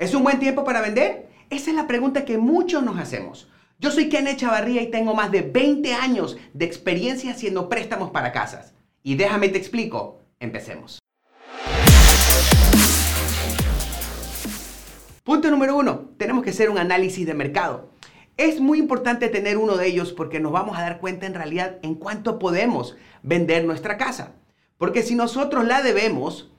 ¿Es un buen tiempo para vender? Esa es la pregunta que muchos nos hacemos. Yo soy Ken Chavarría y tengo más de 20 años de experiencia haciendo préstamos para casas. Y déjame te explico. Empecemos. Punto número uno, tenemos que hacer un análisis de mercado. Es muy importante tener uno de ellos porque nos vamos a dar cuenta en realidad en cuánto podemos vender nuestra casa. Porque si nosotros la debemos,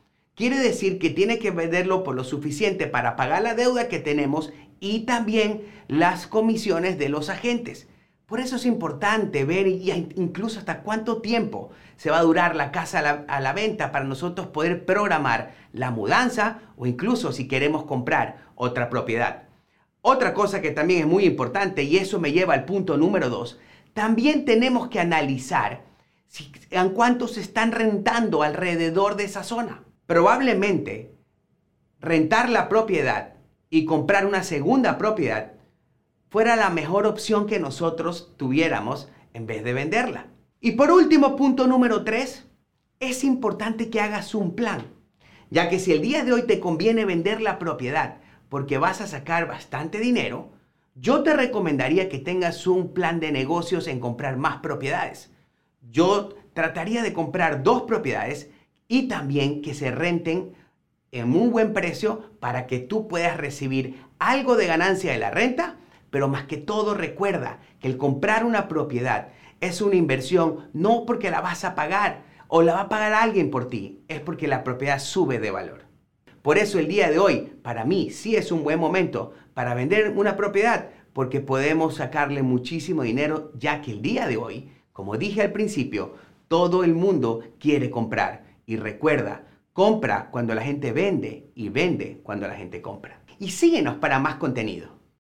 quiere decir que tiene que venderlo por lo suficiente para pagar la deuda que tenemos y también las comisiones de los agentes. Por eso es importante ver incluso hasta cuánto tiempo se va a durar la casa a la, a la, venta para nosotros poder programar la mudanza o incluso si queremos comprar otra propiedad. Otra cosa que también es muy importante y eso me lleva al punto número dos, también tenemos que analizar si, en cuánto se están rentando alrededor de esa zona. Probablemente rentar la propiedad y comprar una segunda propiedad fuera la mejor opción que nosotros tuviéramos en vez de venderla. Y por último, punto número 3, es importante que hagas un plan, ya que si el día de hoy te conviene vender la propiedad porque vas a sacar bastante dinero, yo te recomendaría que tengas un plan de negocios en comprar más propiedades. Yo trataría de comprar dos propiedades y también que se renten en un buen precio para que tú puedas recibir algo de ganancia de la renta, pero más que todo recuerda que el comprar una propiedad es una inversión no porque la vas a pagar o la va a pagar alguien por ti, es porque la propiedad sube de valor. Por eso el día de hoy, para mí, sí es un buen momento para vender una propiedad, porque podemos sacarle muchísimo dinero, ya que el día de hoy, como dije al principio, todo el mundo quiere comprar. Y recuerda, compra cuando la gente vende y vende cuando la gente compra. Y síguenos para más contenido.